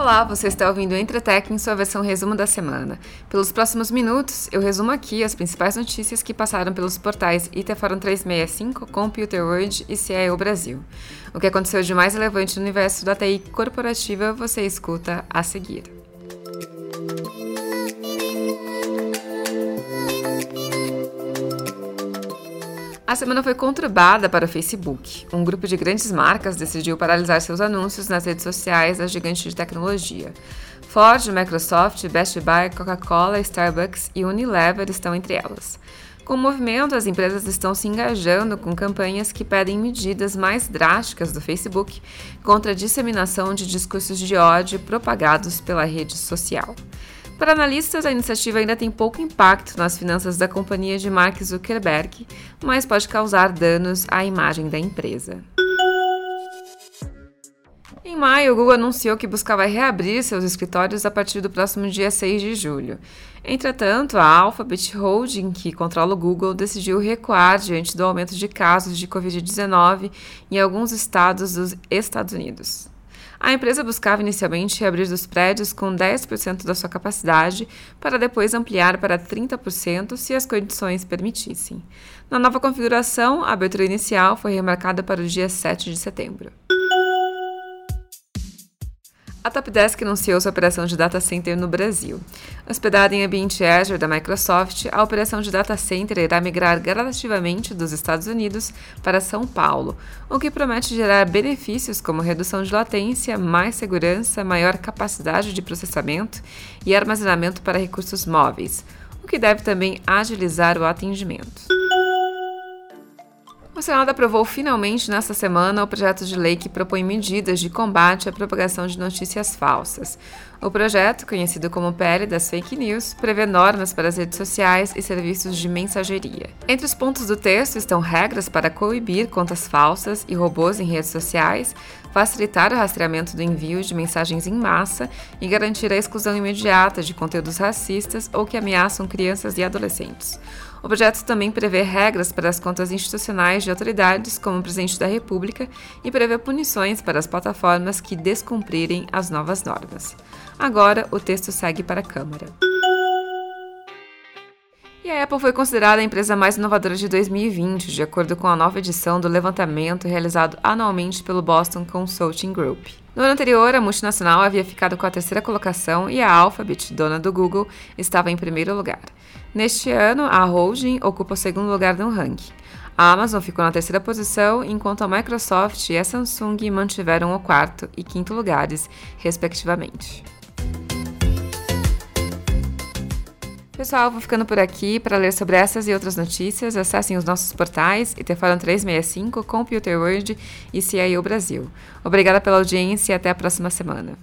Olá, você está ouvindo Entretec em sua versão resumo da semana. Pelos próximos minutos, eu resumo aqui as principais notícias que passaram pelos portais IT Fórum 365, Computer World e CIO Brasil. O que aconteceu de mais relevante no universo da TI corporativa você escuta a seguir. A semana foi conturbada para o Facebook. Um grupo de grandes marcas decidiu paralisar seus anúncios nas redes sociais da gigante de tecnologia. Ford, Microsoft, Best Buy, Coca-Cola, Starbucks e Unilever estão entre elas. Com o movimento, as empresas estão se engajando com campanhas que pedem medidas mais drásticas do Facebook contra a disseminação de discursos de ódio propagados pela rede social. Para analistas, a iniciativa ainda tem pouco impacto nas finanças da companhia de Mark Zuckerberg, mas pode causar danos à imagem da empresa. Em maio, o Google anunciou que buscava reabrir seus escritórios a partir do próximo dia 6 de julho. Entretanto, a Alphabet Holding, que controla o Google, decidiu recuar diante do aumento de casos de Covid-19 em alguns estados dos Estados Unidos. A empresa buscava inicialmente abrir os prédios com 10% da sua capacidade, para depois ampliar para 30% se as condições permitissem. Na nova configuração, a abertura inicial foi remarcada para o dia 7 de setembro. A Topdesk anunciou sua operação de data center no Brasil. Hospedada em ambiente Azure da Microsoft, a operação de data center irá migrar gradativamente dos Estados Unidos para São Paulo, o que promete gerar benefícios como redução de latência, mais segurança, maior capacidade de processamento e armazenamento para recursos móveis, o que deve também agilizar o atendimento. O Senado aprovou finalmente nesta semana o projeto de lei que propõe medidas de combate à propagação de notícias falsas. O projeto, conhecido como PL das Fake News, prevê normas para as redes sociais e serviços de mensageria. Entre os pontos do texto estão regras para coibir contas falsas e robôs em redes sociais, facilitar o rastreamento do envio de mensagens em massa e garantir a exclusão imediata de conteúdos racistas ou que ameaçam crianças e adolescentes. O projeto também prevê regras para as contas institucionais de autoridades, como o presidente da República, e prevê punições para as plataformas que descumprirem as novas normas. Agora, o texto segue para a Câmara. E a Apple foi considerada a empresa mais inovadora de 2020, de acordo com a nova edição do levantamento realizado anualmente pelo Boston Consulting Group. No ano anterior, a multinacional havia ficado com a terceira colocação e a Alphabet, dona do Google, estava em primeiro lugar. Neste ano, a holding ocupa o segundo lugar no ranking. A Amazon ficou na terceira posição, enquanto a Microsoft e a Samsung mantiveram o quarto e quinto lugares, respectivamente. Pessoal, vou ficando por aqui. Para ler sobre essas e outras notícias, acessem os nossos portais ITForum 365, Computer World e CIO Brasil. Obrigada pela audiência e até a próxima semana.